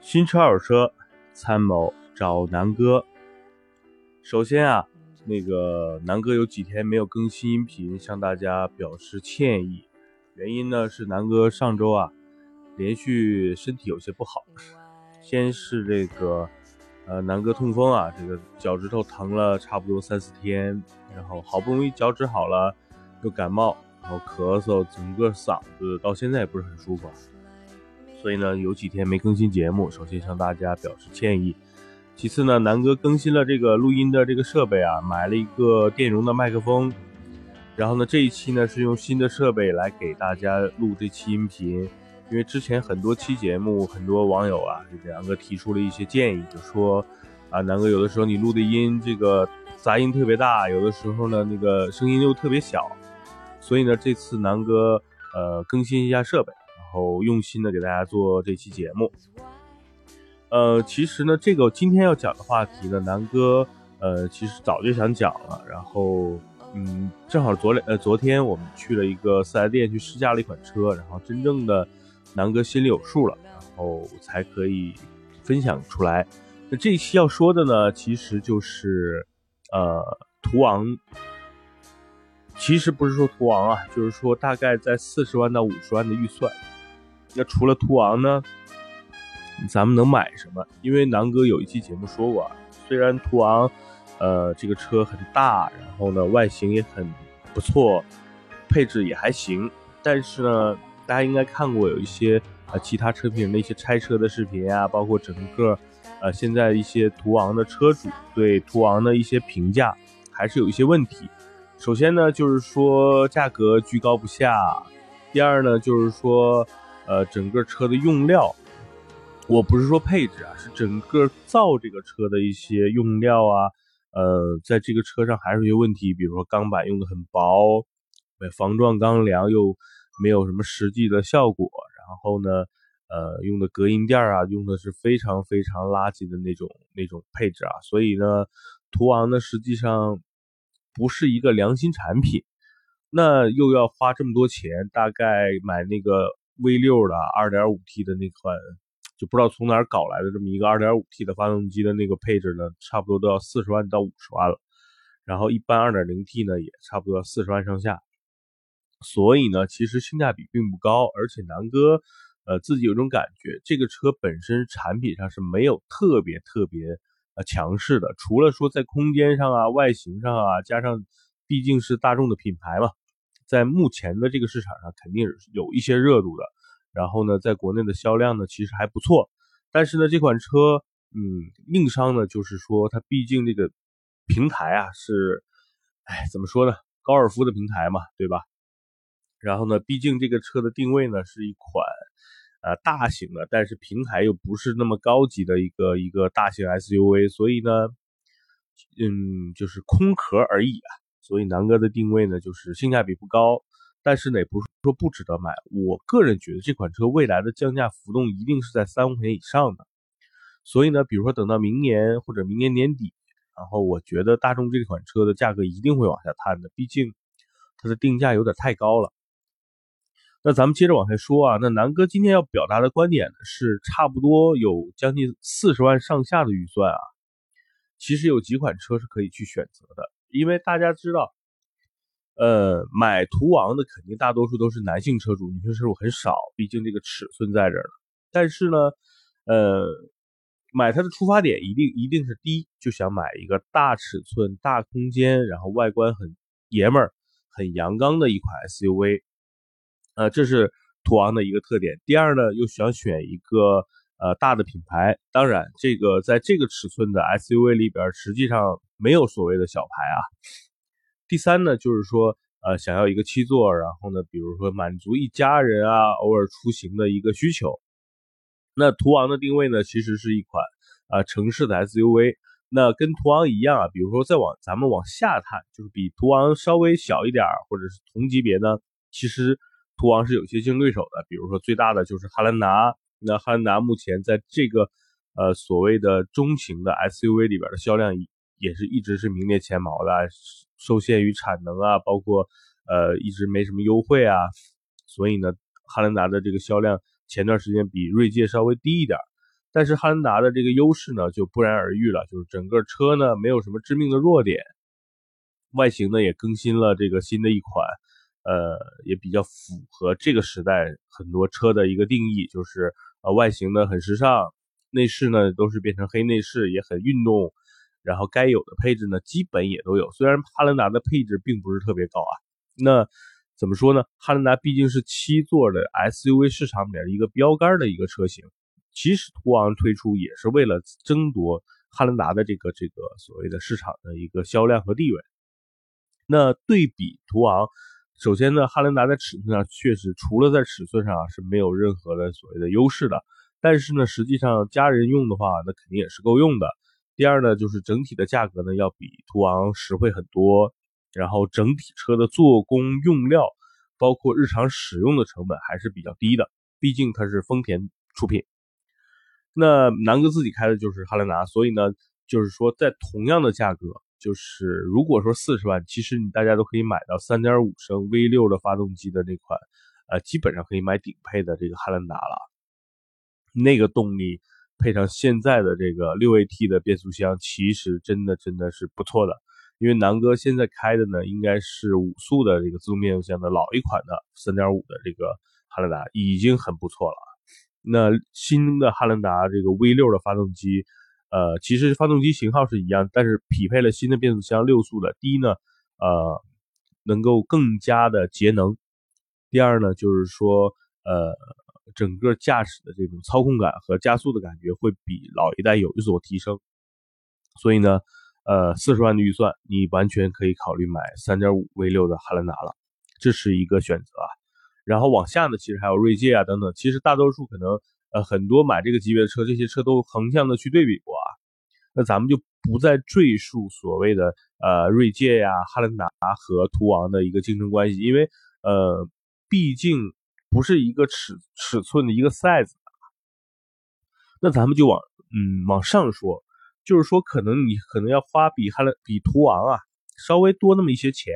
新车二手车参谋找南哥。首先啊，那个南哥有几天没有更新音频，向大家表示歉意。原因呢是南哥上周啊，连续身体有些不好。先是这个，呃，南哥痛风啊，这个脚趾头疼了差不多三四天，然后好不容易脚趾好了，又感冒，然后咳嗽，整个嗓子到现在也不是很舒服。所以呢，有几天没更新节目，首先向大家表示歉意。其次呢，南哥更新了这个录音的这个设备啊，买了一个电容的麦克风。然后呢，这一期呢是用新的设备来给大家录这期音频，因为之前很多期节目，很多网友啊就给南哥提出了一些建议，就说啊，南哥有的时候你录的音这个杂音特别大，有的时候呢那个声音又特别小，所以呢这次南哥呃更新一下设备。然后用心的给大家做这期节目，呃，其实呢，这个今天要讲的话题呢，南哥呃，其实早就想讲了，然后嗯，正好昨两呃昨天我们去了一个四 S 店去试驾了一款车，然后真正的南哥心里有数了，然后才可以分享出来。那这一期要说的呢，其实就是呃途昂。其实不是说途昂啊，就是说大概在四十万到五十万的预算。那除了途昂呢，咱们能买什么？因为南哥有一期节目说过啊，虽然途昂，呃，这个车很大，然后呢外形也很不错，配置也还行，但是呢，大家应该看过有一些呃其他车评人的一些拆车的视频啊，包括整个呃现在一些途昂的车主对途昂的一些评价，还是有一些问题。首先呢，就是说价格居高不下；第二呢，就是说。呃，整个车的用料，我不是说配置啊，是整个造这个车的一些用料啊，呃，在这个车上还是有些问题，比如说钢板用的很薄，防撞钢梁又没有什么实际的效果，然后呢，呃，用的隔音垫啊，用的是非常非常垃圾的那种那种配置啊，所以呢，途昂呢实际上不是一个良心产品，那又要花这么多钱，大概买那个。V 六的 2.5T 的那款，就不知道从哪儿搞来的这么一个 2.5T 的发动机的那个配置呢，差不多都要四十万到五十万了。然后一般 2.0T 呢，也差不多要四十万上下。所以呢，其实性价比并不高，而且南哥呃自己有种感觉，这个车本身产品上是没有特别特别强势的，除了说在空间上啊、外形上啊，加上毕竟是大众的品牌嘛。在目前的这个市场上，肯定是有一些热度的。然后呢，在国内的销量呢，其实还不错。但是呢，这款车，嗯，硬伤呢，就是说它毕竟这个平台啊是，哎，怎么说呢？高尔夫的平台嘛，对吧？然后呢，毕竟这个车的定位呢是一款，呃，大型的，但是平台又不是那么高级的一个一个大型 SUV，所以呢，嗯，就是空壳而已啊。所以南哥的定位呢，就是性价比不高，但是呢，也不是说不值得买。我个人觉得这款车未来的降价浮动一定是在三万块钱以上的。所以呢，比如说等到明年或者明年年底，然后我觉得大众这款车的价格一定会往下探的，毕竟它的定价有点太高了。那咱们接着往下说啊，那南哥今天要表达的观点呢，是差不多有将近四十万上下的预算啊，其实有几款车是可以去选择的。因为大家知道，呃，买途昂的肯定大多数都是男性车主，女性车主很少，毕竟这个尺寸在这儿但是呢，呃，买它的出发点一定一定是第一，就想买一个大尺寸、大空间，然后外观很爷们儿、很阳刚的一款 SUV，呃，这是途昂的一个特点。第二呢，又想选一个。呃，大的品牌，当然，这个在这个尺寸的 SUV 里边，实际上没有所谓的小牌啊。第三呢，就是说，呃，想要一个七座，然后呢，比如说满足一家人啊，偶尔出行的一个需求。那途昂的定位呢，其实是一款啊城市的 SUV。那跟途昂一样啊，比如说再往咱们往下探，就是比途昂稍微小一点或者是同级别呢，其实途昂是有些竞争对手的，比如说最大的就是汉兰达。那汉兰达目前在这个呃所谓的中型的 SUV 里边的销量也是一直是名列前茅的，受限于产能啊，包括呃一直没什么优惠啊，所以呢，汉兰达的这个销量前段时间比锐界稍微低一点。但是汉兰达的这个优势呢就不言而喻了，就是整个车呢没有什么致命的弱点，外形呢也更新了这个新的一款，呃，也比较符合这个时代很多车的一个定义，就是呃外形呢很时尚，内饰呢都是变成黑内饰，也很运动，然后该有的配置呢基本也都有。虽然汉兰达的配置并不是特别高啊，那怎么说呢？汉兰达毕竟是七座的 SUV 市场里面一个标杆的一个车型。其实途昂推出也是为了争夺汉兰达的这个这个所谓的市场的一个销量和地位。那对比途昂，首先呢，汉兰达在尺寸上确实除了在尺寸上是没有任何的所谓的优势的，但是呢，实际上家人用的话，那肯定也是够用的。第二呢，就是整体的价格呢要比途昂实惠很多，然后整体车的做工用料，包括日常使用的成本还是比较低的，毕竟它是丰田出品。那南哥自己开的就是汉兰达，所以呢，就是说在同样的价格，就是如果说四十万，其实你大家都可以买到三点五升 V6 的发动机的那款，呃，基本上可以买顶配的这个汉兰达了。那个动力配上现在的这个六 AT 的变速箱，其实真的真的是不错的。因为南哥现在开的呢，应该是五速的这个自动变速箱的老一款的三点五的这个汉兰达，已经很不错了。那新的汉兰达这个 V6 的发动机，呃，其实发动机型号是一样，但是匹配了新的变速箱，六速的。第一呢，呃，能够更加的节能；第二呢，就是说，呃，整个驾驶的这种操控感和加速的感觉会比老一代有所提升。所以呢，呃，四十万的预算，你完全可以考虑买3.5 V6 的汉兰达了，这是一个选择啊。然后往下呢，其实还有锐界啊等等。其实大多数可能，呃，很多买这个级别的车，这些车都横向的去对比过。那咱们就不再赘述所谓的呃锐界呀、汉兰达和途昂的一个竞争关系，因为呃，毕竟不是一个尺尺寸的一个 size。那咱们就往嗯往上说，就是说可能你可能要花比汉兰比途昂啊稍微多那么一些钱，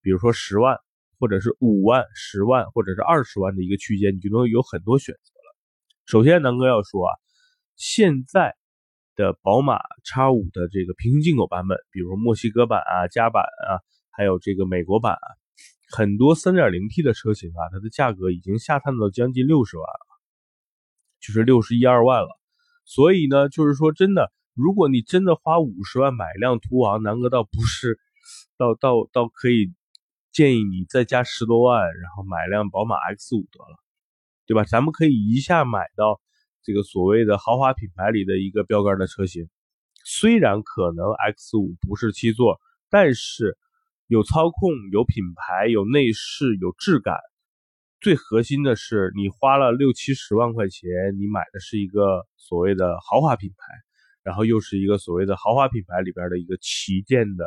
比如说十万。或者是五万、十万，或者是二十万的一个区间，你就能有很多选择了。首先，南哥要说啊，现在的宝马 X5 的这个平行进口版本，比如墨西哥版啊、加版啊，还有这个美国版啊，很多 3.0T 的车型啊，它的价格已经下探到将近六十万了，就是六十一二万了。所以呢，就是说真的，如果你真的花五十万买一辆途昂，南哥倒不是，倒倒倒可以。建议你再加十多万，然后买一辆宝马 X5 得了，对吧？咱们可以一下买到这个所谓的豪华品牌里的一个标杆的车型。虽然可能 X5 不是七座，但是有操控、有品牌、有内饰、有质感。最核心的是，你花了六七十万块钱，你买的是一个所谓的豪华品牌，然后又是一个所谓的豪华品牌里边的一个旗舰的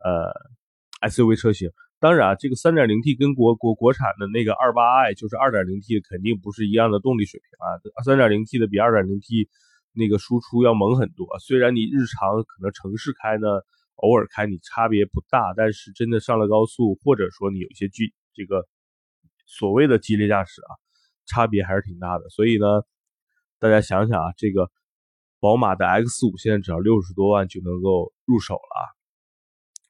呃 SUV 车型。当然啊，这个 3.0T 跟国国国产的那个 28i 就是 2.0T 肯定不是一样的动力水平啊。3.0T 的比 2.0T 那个输出要猛很多。虽然你日常可能城市开呢，偶尔开你差别不大，但是真的上了高速，或者说你有一些剧这个所谓的激烈驾驶啊，差别还是挺大的。所以呢，大家想想啊，这个宝马的 X5 现在只要六十多万就能够入手了。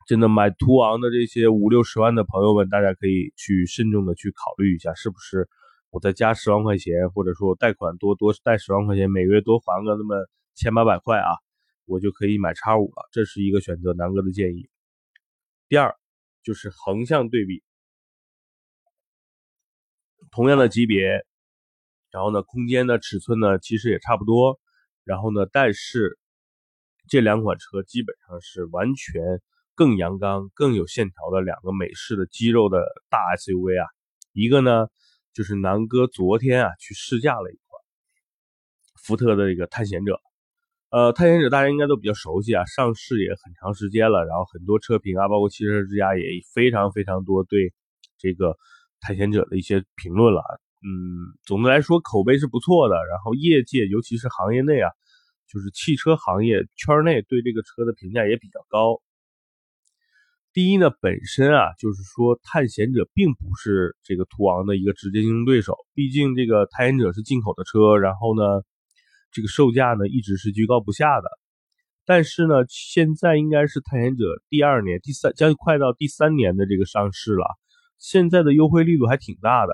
真的买途昂的这些五六十万的朋友们，大家可以去慎重的去考虑一下，是不是我再加十万块钱，或者说贷款多多贷十万块钱，每月多还个那么千八百块啊，我就可以买叉五了。这是一个选择，南哥的建议。第二就是横向对比，同样的级别，然后呢，空间的尺寸呢，其实也差不多，然后呢，但是这两款车基本上是完全。更阳刚、更有线条的两个美式的肌肉的大 SUV 啊，一个呢就是南哥昨天啊去试驾了一款福特的这个探险者，呃，探险者大家应该都比较熟悉啊，上市也很长时间了，然后很多车评啊，包括汽车之家也非常非常多对这个探险者的一些评论了，嗯，总的来说口碑是不错的，然后业界尤其是行业内啊，就是汽车行业圈内对这个车的评价也比较高。第一呢，本身啊，就是说探险者并不是这个途昂的一个直接竞争对手，毕竟这个探险者是进口的车，然后呢，这个售价呢一直是居高不下的。但是呢，现在应该是探险者第二年、第三，将快到第三年的这个上市了，现在的优惠力度还挺大的。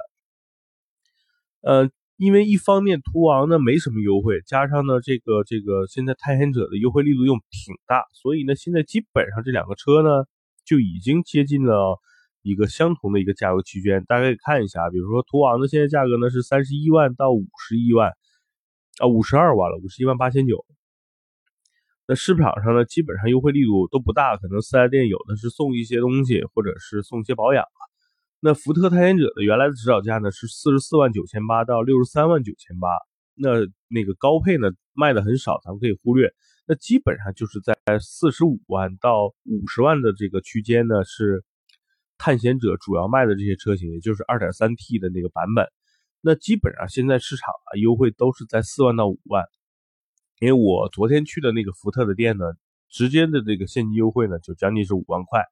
呃，因为一方面途昂呢没什么优惠，加上呢这个这个现在探险者的优惠力度又挺大，所以呢现在基本上这两个车呢。就已经接近了一个相同的一个价格区间，大家可以看一下，比如说途昂的现在价格呢是三十一万到五十一万，啊五十二万了，五十一万八千九。那市场上呢，基本上优惠力度都不大，可能四 S 店有的是送一些东西，或者是送一些保养那福特探险者的原来的指导价呢是四十四万九千八到六十三万九千八，那那个高配呢卖的很少，咱们可以忽略。那基本上就是在四十五万到五十万的这个区间呢，是探险者主要卖的这些车型，也就是二点三 T 的那个版本。那基本上现在市场啊优惠都是在四万到五万。因为我昨天去的那个福特的店呢，直接的这个现金优惠呢就将近是五万块，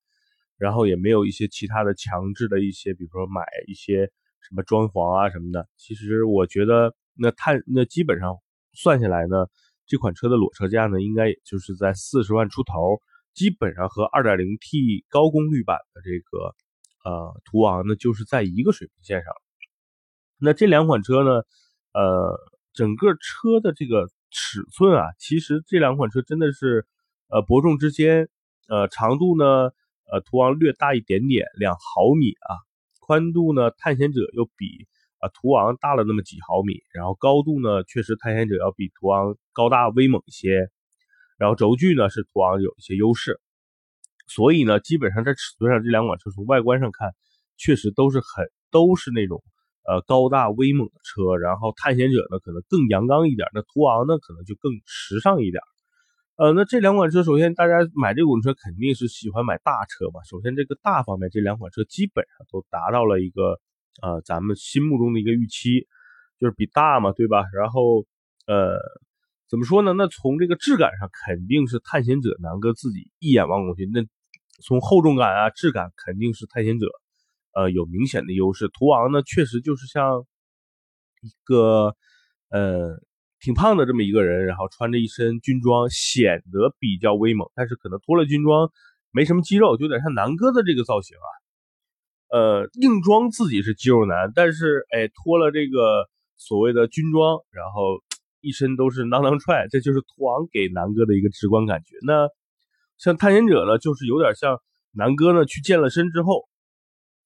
然后也没有一些其他的强制的一些，比如说买一些什么装潢啊什么的。其实我觉得那探那基本上算下来呢。这款车的裸车价呢，应该也就是在四十万出头，基本上和 2.0T 高功率版的这个呃途昂呢，就是在一个水平线上。那这两款车呢，呃，整个车的这个尺寸啊，其实这两款车真的是呃伯仲之间。呃，长度呢，呃，途昂略大一点点，两毫米啊，宽度呢，探险者又比。啊，途昂大了那么几毫米，然后高度呢，确实探险者要比途昂高大威猛一些，然后轴距呢是途昂有一些优势，所以呢，基本上在尺寸上这两款车从外观上看，确实都是很都是那种呃高大威猛的车，然后探险者呢可能更阳刚一点，那途昂呢可能就更时尚一点。呃，那这两款车，首先大家买这款车肯定是喜欢买大车嘛，首先这个大方面，这两款车基本上都达到了一个。呃，咱们心目中的一个预期，就是比大嘛，对吧？然后，呃，怎么说呢？那从这个质感上，肯定是探险者南哥自己一眼望过去，那从厚重感啊、质感，肯定是探险者，呃，有明显的优势。途昂呢，确实就是像一个呃挺胖的这么一个人，然后穿着一身军装，显得比较威猛，但是可能脱了军装，没什么肌肉，就有点像南哥的这个造型啊。呃，硬装自己是肌肉男，但是哎，脱了这个所谓的军装，然后一身都是囊囊踹，这就是途昂给南哥的一个直观感觉。那像探险者呢，就是有点像南哥呢去健了身之后，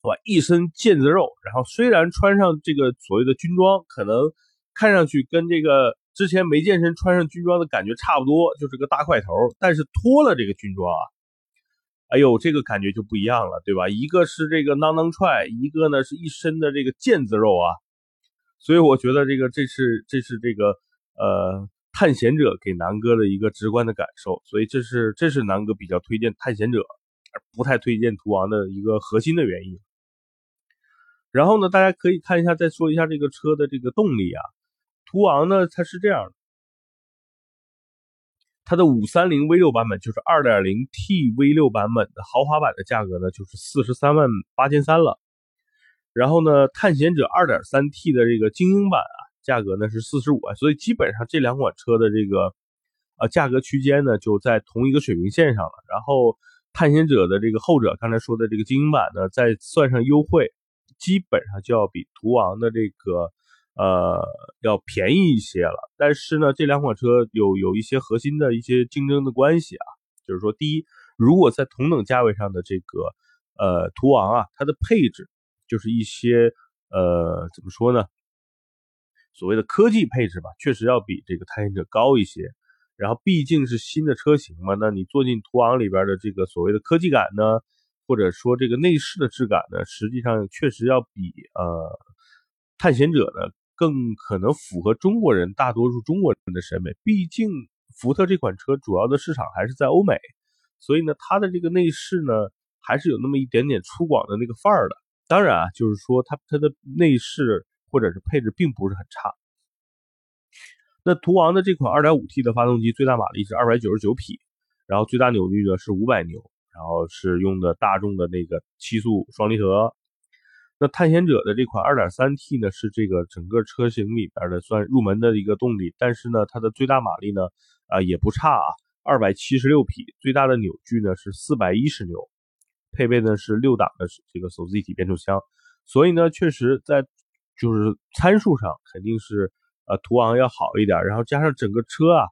哇，一身腱子肉，然后虽然穿上这个所谓的军装，可能看上去跟这个之前没健身穿上军装的感觉差不多，就是个大块头，但是脱了这个军装啊。哎呦，这个感觉就不一样了，对吧？一个是这个囊囊踹，一个呢是一身的这个腱子肉啊，所以我觉得这个这是这是这个呃探险者给南哥的一个直观的感受，所以这是这是南哥比较推荐探险者，而不太推荐途昂的一个核心的原因。然后呢，大家可以看一下，再说一下这个车的这个动力啊，途昂呢它是这样的。它的五三零 V 六版本就是二点零 T V 六版本的豪华版的价格呢，就是四十三万八千三了。然后呢，探险者二点三 T 的这个精英版啊，价格呢是四十五万。所以基本上这两款车的这个呃价格区间呢，就在同一个水平线上了。然后探险者的这个后者，刚才说的这个精英版呢，再算上优惠，基本上就要比途昂的这个。呃，要便宜一些了，但是呢，这两款车有有一些核心的一些竞争的关系啊，就是说，第一，如果在同等价位上的这个呃途昂啊，它的配置就是一些呃怎么说呢，所谓的科技配置吧，确实要比这个探险者高一些。然后毕竟是新的车型嘛，那你坐进途昂里边的这个所谓的科技感呢，或者说这个内饰的质感呢，实际上确实要比呃探险者呢。更可能符合中国人大多数中国人的审美，毕竟福特这款车主要的市场还是在欧美，所以呢，它的这个内饰呢，还是有那么一点点粗犷的那个范儿的。当然啊，就是说它它的内饰或者是配置并不是很差。那途昂的这款 2.5T 的发动机最大马力是299匹，然后最大扭矩呢是500牛，然后是用的大众的那个七速双离合。那探险者的这款 2.3T 呢，是这个整个车型里边的算入门的一个动力，但是呢，它的最大马力呢，啊也不差啊，二百七十六匹，最大的扭矩呢是四百一十牛，配备的是六档的这个手自一体变速箱，所以呢，确实在就是参数上肯定是呃途昂要好一点，然后加上整个车啊。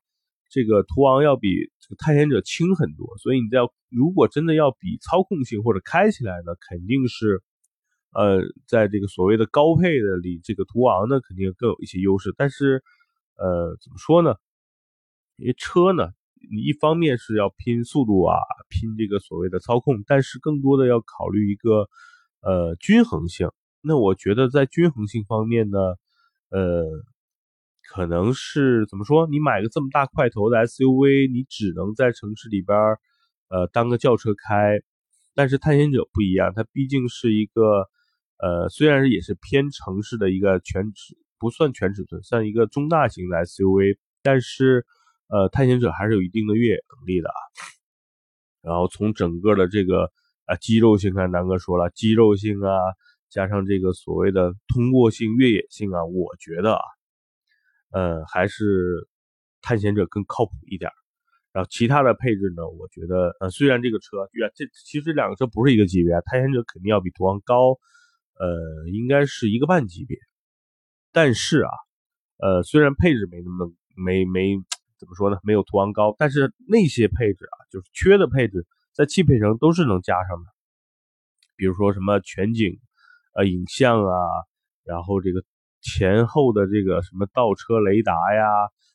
这个途昂要比这个探险者轻很多，所以你要如果真的要比操控性或者开起来呢，肯定是，呃，在这个所谓的高配的里，这个途昂呢肯定更有一些优势。但是，呃，怎么说呢？因为车呢，你一方面是要拼速度啊，拼这个所谓的操控，但是更多的要考虑一个呃均衡性。那我觉得在均衡性方面呢，呃。可能是怎么说？你买个这么大块头的 SUV，你只能在城市里边呃，当个轿车开。但是探险者不一样，它毕竟是一个，呃，虽然也是偏城市的一个全尺，不算全尺寸，算一个中大型的 SUV，但是，呃，探险者还是有一定的越野能力的啊。然后从整个的这个啊肌肉性看，南哥说了，肌肉性啊，加上这个所谓的通过性、越野性啊，我觉得啊。呃，还是探险者更靠谱一点。然后其他的配置呢，我觉得，呃，虽然这个车，这其实两个车不是一个级别，探险者肯定要比途昂高，呃，应该是一个半级别。但是啊，呃，虽然配置没那么没没怎么说呢，没有途昂高，但是那些配置啊，就是缺的配置，在汽配城都是能加上的。比如说什么全景，呃，影像啊，然后这个。前后的这个什么倒车雷达呀，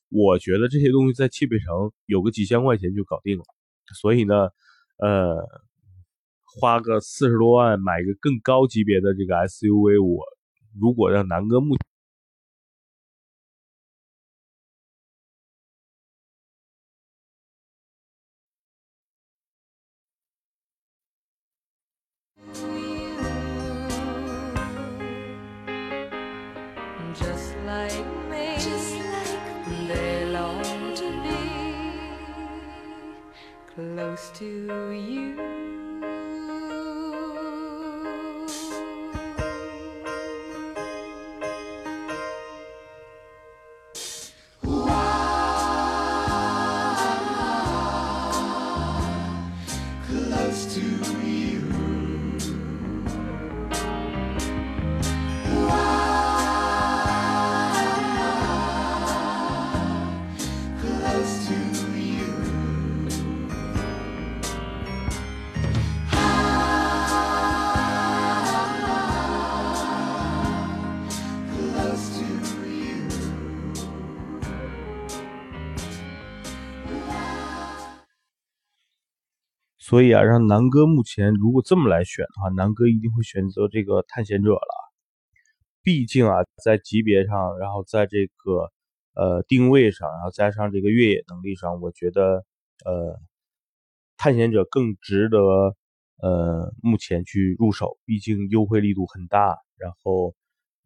我觉得这些东西在汽配城有个几千块钱就搞定了。所以呢，呃，花个四十多万买一个更高级别的这个 SUV，我如果让南哥目。to you. 所以啊，让南哥目前如果这么来选的话，南哥一定会选择这个探险者了。毕竟啊，在级别上，然后在这个呃定位上，然后加上这个越野能力上，我觉得呃探险者更值得呃目前去入手。毕竟优惠力度很大，然后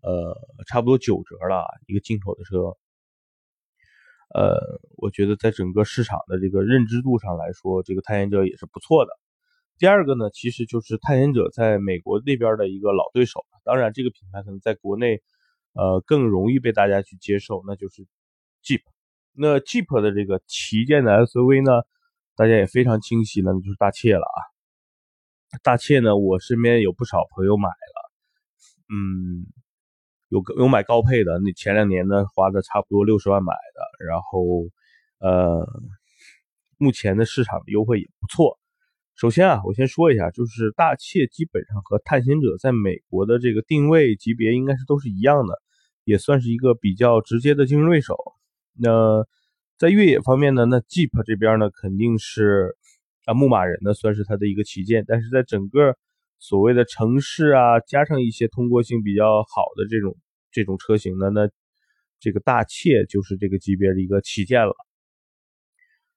呃差不多九折了一个进口的车。呃，我觉得在整个市场的这个认知度上来说，这个探险者也是不错的。第二个呢，其实就是探险者在美国那边的一个老对手。当然，这个品牌可能在国内，呃，更容易被大家去接受，那就是 Jeep。那 Jeep 的这个旗舰的 SUV 呢，大家也非常清晰那，就是大切了啊。大切呢，我身边有不少朋友买了，嗯。有有买高配的，那前两年呢花的差不多六十万买的，然后，呃，目前的市场优惠也不错。首先啊，我先说一下，就是大切基本上和探险者在美国的这个定位级别应该是都是一样的，也算是一个比较直接的竞争对手。那在越野方面呢，那 Jeep 这边呢肯定是啊牧马人呢算是它的一个旗舰，但是在整个。所谓的城市啊，加上一些通过性比较好的这种这种车型呢，那这个大切就是这个级别的一个旗舰了。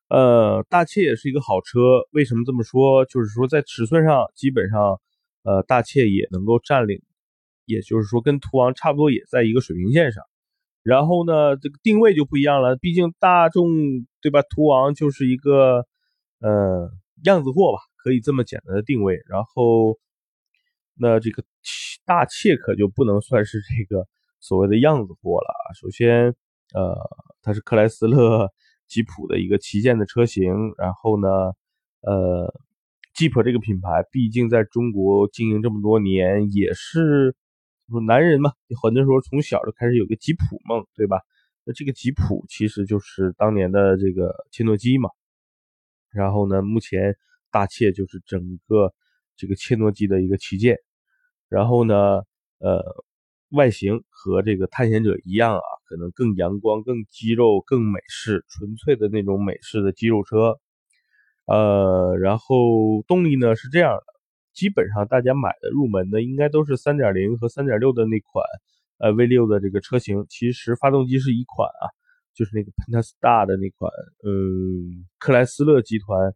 呃，大切也是一个好车，为什么这么说？就是说在尺寸上，基本上，呃，大切也能够占领，也就是说跟途昂差不多，也在一个水平线上。然后呢，这个定位就不一样了，毕竟大众对吧？途昂就是一个，呃，样子货吧。可以这么简单的定位。然后，那这个大切可就不能算是这个所谓的样子货了啊。首先，呃，它是克莱斯勒吉普的一个旗舰的车型。然后呢，呃吉普这个品牌毕竟在中国经营这么多年，也是说男人嘛，很多时候从小就开始有个吉普梦，对吧？那这个吉普其实就是当年的这个切诺基嘛。然后呢，目前大切就是整个这个切诺基的一个旗舰。然后呢，呃，外形和这个探险者一样啊，可能更阳光、更肌肉、更美式，纯粹的那种美式的肌肉车。呃，然后动力呢是这样的，基本上大家买的入门的应该都是3.0和3.6的那款呃 V6 的这个车型。其实发动机是一款啊。就是那个 Pentastar 的那款，嗯，克莱斯勒集团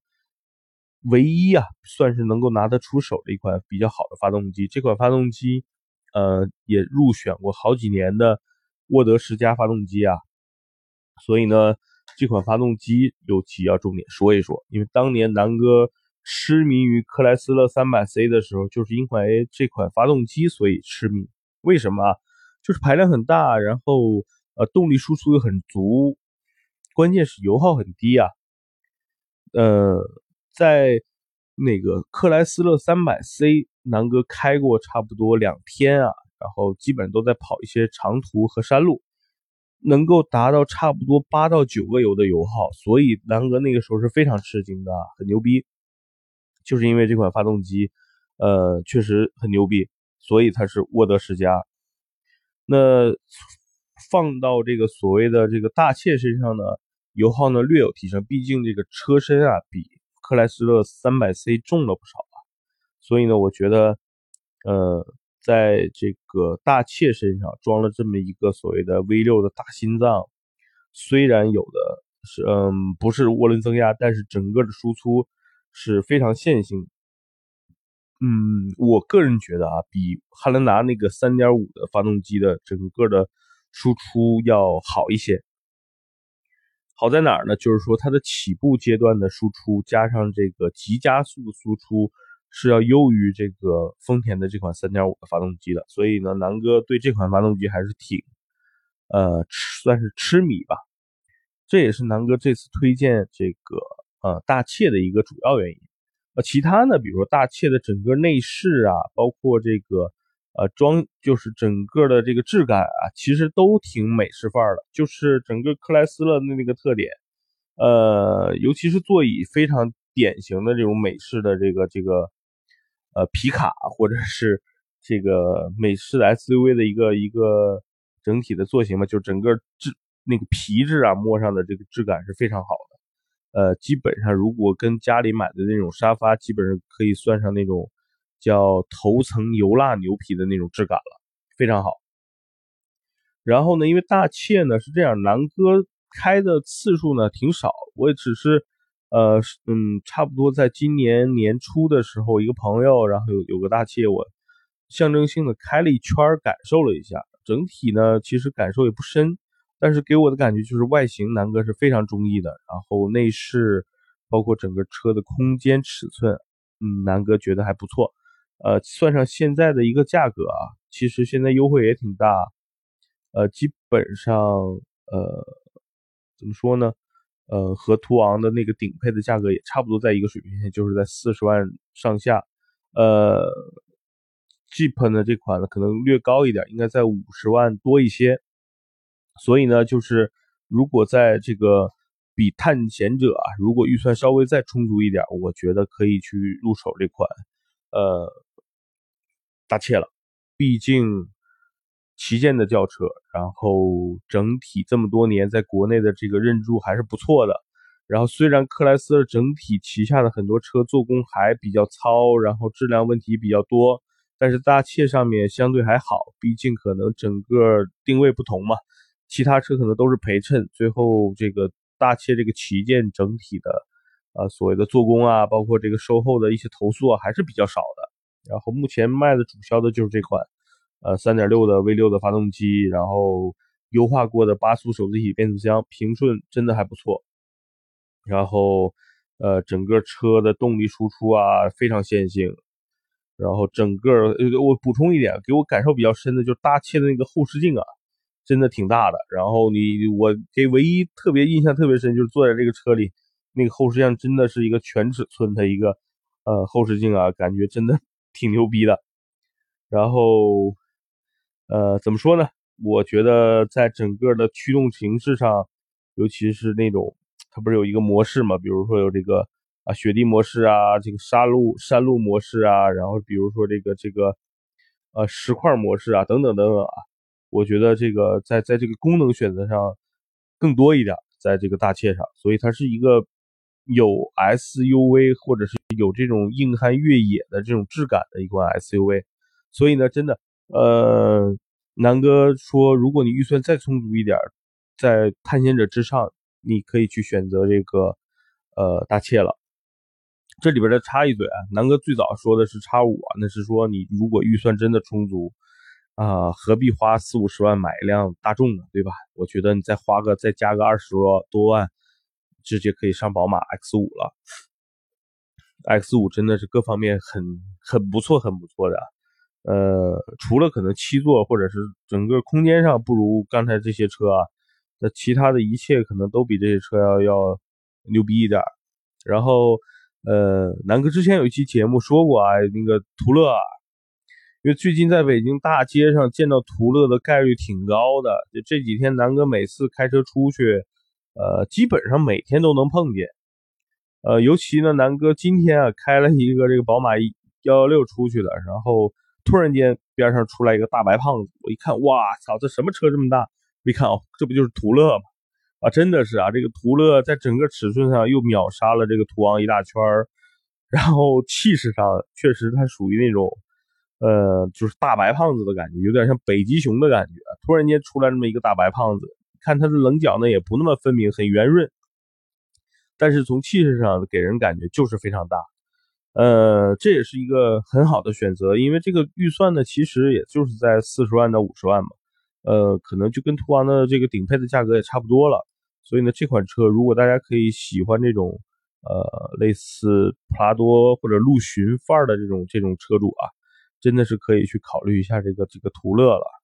唯一啊，算是能够拿得出手的一款比较好的发动机。这款发动机，呃，也入选过好几年的沃德十佳发动机啊。所以呢，这款发动机尤其要重点说一说，因为当年南哥痴迷于克莱斯勒 300C 的时候，就是因为这款发动机所以痴迷。为什么？就是排量很大，然后。呃，动力输出又很足，关键是油耗很低啊。呃，在那个克莱斯勒 300C，南哥开过差不多两天啊，然后基本都在跑一些长途和山路，能够达到差不多八到九个油的油耗，所以南哥那个时候是非常吃惊的，很牛逼。就是因为这款发动机，呃，确实很牛逼，所以它是沃德十佳。那。放到这个所谓的这个大切身上呢，油耗呢略有提升，毕竟这个车身啊比克莱斯勒 300C 重了不少啊，所以呢，我觉得，呃，在这个大切身上装了这么一个所谓的 V6 的大心脏，虽然有的是嗯不是涡轮增压，但是整个的输出是非常线性。嗯，我个人觉得啊，比汉兰达那个3.5的发动机的整个的。输出要好一些，好在哪儿呢？就是说它的起步阶段的输出加上这个急加速的输出是要优于这个丰田的这款3.5的发动机的。所以呢，南哥对这款发动机还是挺，呃，算是痴迷吧。这也是南哥这次推荐这个呃大切的一个主要原因。呃，其他呢，比如说大切的整个内饰啊，包括这个。呃，装就是整个的这个质感啊，其实都挺美式范儿的，就是整个克莱斯勒的那个特点，呃，尤其是座椅非常典型的这种美式的这个这个呃皮卡或者是这个美式的 SUV 的一个一个整体的座型嘛，就整个质那个皮质啊摸上的这个质感是非常好的，呃，基本上如果跟家里买的那种沙发，基本上可以算上那种。叫头层油蜡牛皮的那种质感了，非常好。然后呢，因为大切呢是这样，南哥开的次数呢挺少，我也只是，呃，嗯，差不多在今年年初的时候，一个朋友，然后有有个大切，我象征性的开了一圈，感受了一下。整体呢，其实感受也不深，但是给我的感觉就是外形，南哥是非常中意的。然后内饰，包括整个车的空间尺寸，嗯，南哥觉得还不错。呃，算上现在的一个价格啊，其实现在优惠也挺大，呃，基本上呃，怎么说呢？呃，和途昂的那个顶配的价格也差不多在一个水平线，就是在四十万上下。呃，Jeep 呢这款呢可能略高一点，应该在五十万多一些。所以呢，就是如果在这个比探险者啊，如果预算稍微再充足一点，我觉得可以去入手这款，呃。大切了，毕竟旗舰的轿车，然后整体这么多年在国内的这个认住还是不错的。然后虽然克莱斯勒整体旗下的很多车做工还比较糙，然后质量问题比较多，但是大切上面相对还好，毕竟可能整个定位不同嘛，其他车可能都是陪衬。最后这个大切这个旗舰整体的，呃，所谓的做工啊，包括这个售后的一些投诉啊，还是比较少的。然后目前卖的主销的就是这款，呃，三点六的 V 六的发动机，然后优化过的八速手自一体变速箱，平顺真的还不错。然后呃，整个车的动力输出啊非常线性，然后整个呃，我补充一点，给我感受比较深的就是大切的那个后视镜啊，真的挺大的。然后你我给唯一特别印象特别深就是坐在这个车里，那个后视镜真的是一个全尺寸的一个呃后视镜啊，感觉真的挺牛逼的。然后呃，怎么说呢？我觉得在整个的驱动形式上，尤其是那种。它不是有一个模式嘛？比如说有这个啊雪地模式啊，这个山路山路模式啊，然后比如说这个这个呃石块模式啊，等等等等啊。我觉得这个在在这个功能选择上更多一点，在这个大切上，所以它是一个有 SUV 或者是有这种硬汉越野的这种质感的一款 SUV。所以呢，真的，呃，南哥说，如果你预算再充足一点，在探险者之上。你可以去选择这个，呃，大切了。这里边再插一嘴啊，南哥最早说的是叉五啊，那是说你如果预算真的充足啊，何必花四五十万买一辆大众呢，对吧？我觉得你再花个再加个二十多多万，直接可以上宝马 X 五了。X 五真的是各方面很很不错，很不错的。呃，除了可能七座或者是整个空间上不如刚才这些车啊。那其他的一切可能都比这些车要要牛逼一点。然后，呃，南哥之前有一期节目说过啊，那个途乐，啊，因为最近在北京大街上见到途乐的概率挺高的。就这几天，南哥每次开车出去，呃，基本上每天都能碰见。呃，尤其呢，南哥今天啊开了一个这个宝马幺幺六出去的，然后突然间边上出来一个大白胖子，我一看，哇操，这什么车这么大？你看哦，这不就是途乐吗？啊，真的是啊，这个途乐在整个尺寸上又秒杀了这个途昂一大圈儿，然后气势上确实它属于那种，呃，就是大白胖子的感觉，有点像北极熊的感觉。突然间出来这么一个大白胖子，看它的棱角呢也不那么分明，很圆润，但是从气势上给人感觉就是非常大。呃，这也是一个很好的选择，因为这个预算呢其实也就是在四十万到五十万嘛。呃，可能就跟途昂的这个顶配的价格也差不多了，所以呢，这款车如果大家可以喜欢这种呃类似普拉多或者陆巡范儿的这种这种车主啊，真的是可以去考虑一下这个这个途乐了。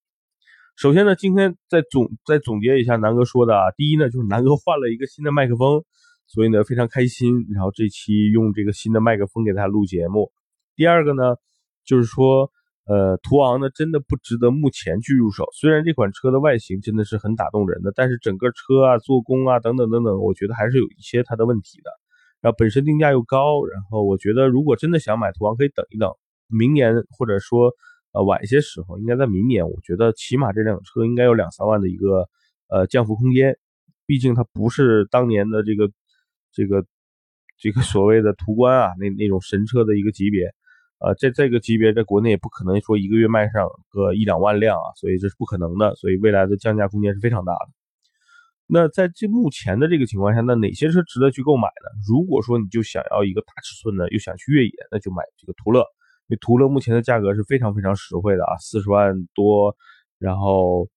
首先呢，今天再总再总结一下南哥说的啊，第一呢就是南哥换了一个新的麦克风，所以呢非常开心，然后这期用这个新的麦克风给大家录节目。第二个呢就是说。呃，途昂呢，真的不值得目前去入手。虽然这款车的外形真的是很打动人的，但是整个车啊、做工啊等等等等，我觉得还是有一些它的问题的。然后本身定价又高，然后我觉得如果真的想买途昂，可以等一等，明年或者说呃晚一些时候，应该在明年，我觉得起码这辆车应该有两三万的一个呃降幅空间。毕竟它不是当年的这个这个这个所谓的途观啊那那种神车的一个级别。呃，在这个级别，在国内也不可能说一个月卖上个一两万辆啊，所以这是不可能的。所以未来的降价空间是非常大的。那在这目前的这个情况下，那哪些车值得去购买呢？如果说你就想要一个大尺寸的，又想去越野，那就买这个途乐。因为途乐目前的价格是非常非常实惠的啊，四十万多，然后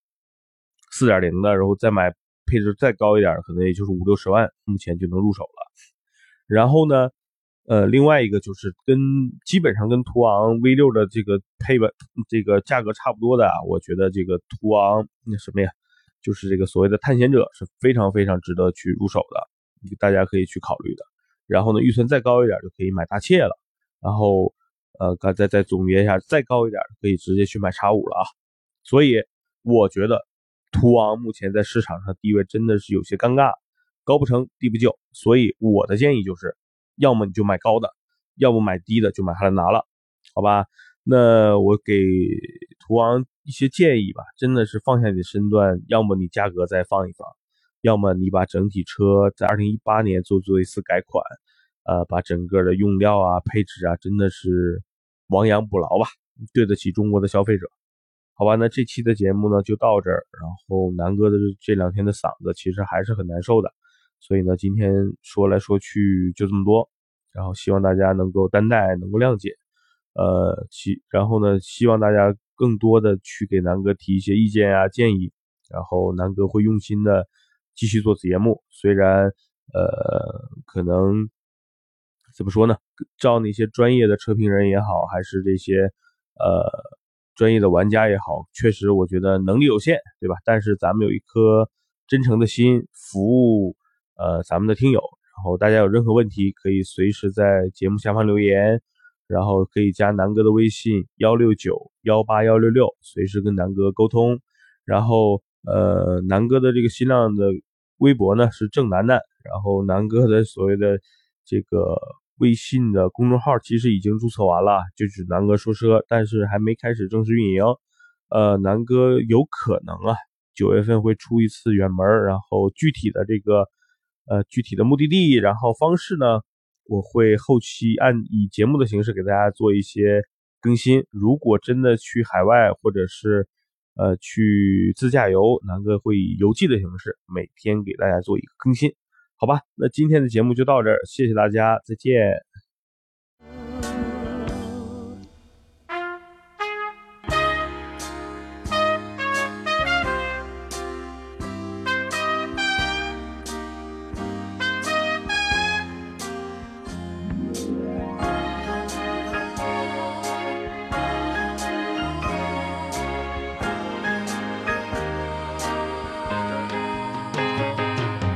四点零的，然后再买配置再高一点，可能也就是五六十万，目前就能入手了。然后呢？呃，另外一个就是跟基本上跟途昂 V 六的这个配备这个价格差不多的啊，我觉得这个途昂那什么呀，就是这个所谓的探险者是非常非常值得去入手的，大家可以去考虑的。然后呢，预算再高一点就可以买大切了。然后呃，刚再再总结一下，再高一点可以直接去买叉五了啊。所以我觉得途昂目前在市场上地位真的是有些尴尬，高不成低不就。所以我的建议就是。要么你就买高的，要么买低的就买下来拿了，好吧？那我给途昂一些建议吧，真的是放下你的身段，要么你价格再放一放，要么你把整体车在二零一八年做做一次改款，呃，把整个的用料啊、配置啊，真的是亡羊补牢吧，对得起中国的消费者，好吧？那这期的节目呢就到这儿，然后南哥的这两天的嗓子其实还是很难受的。所以呢，今天说来说去就这么多，然后希望大家能够担待，能够谅解，呃，希然后呢，希望大家更多的去给南哥提一些意见啊建议，然后南哥会用心的继续做节目，虽然呃可能怎么说呢？照那些专业的车评人也好，还是这些呃专业的玩家也好，确实我觉得能力有限，对吧？但是咱们有一颗真诚的心，服务呃咱们的听友。然后大家有任何问题，可以随时在节目下方留言，然后可以加南哥的微信幺六九幺八幺六六，随时跟南哥沟通。然后呃，南哥的这个新浪的微博呢是郑楠楠，然后南哥的所谓的这个微信的公众号其实已经注册完了，就是南哥说车，但是还没开始正式运营。呃，南哥有可能啊，九月份会出一次远门，然后具体的这个。呃，具体的目的地，然后方式呢，我会后期按以节目的形式给大家做一些更新。如果真的去海外或者是呃去自驾游，南哥会以游记的形式每天给大家做一个更新，好吧？那今天的节目就到这儿，谢谢大家，再见。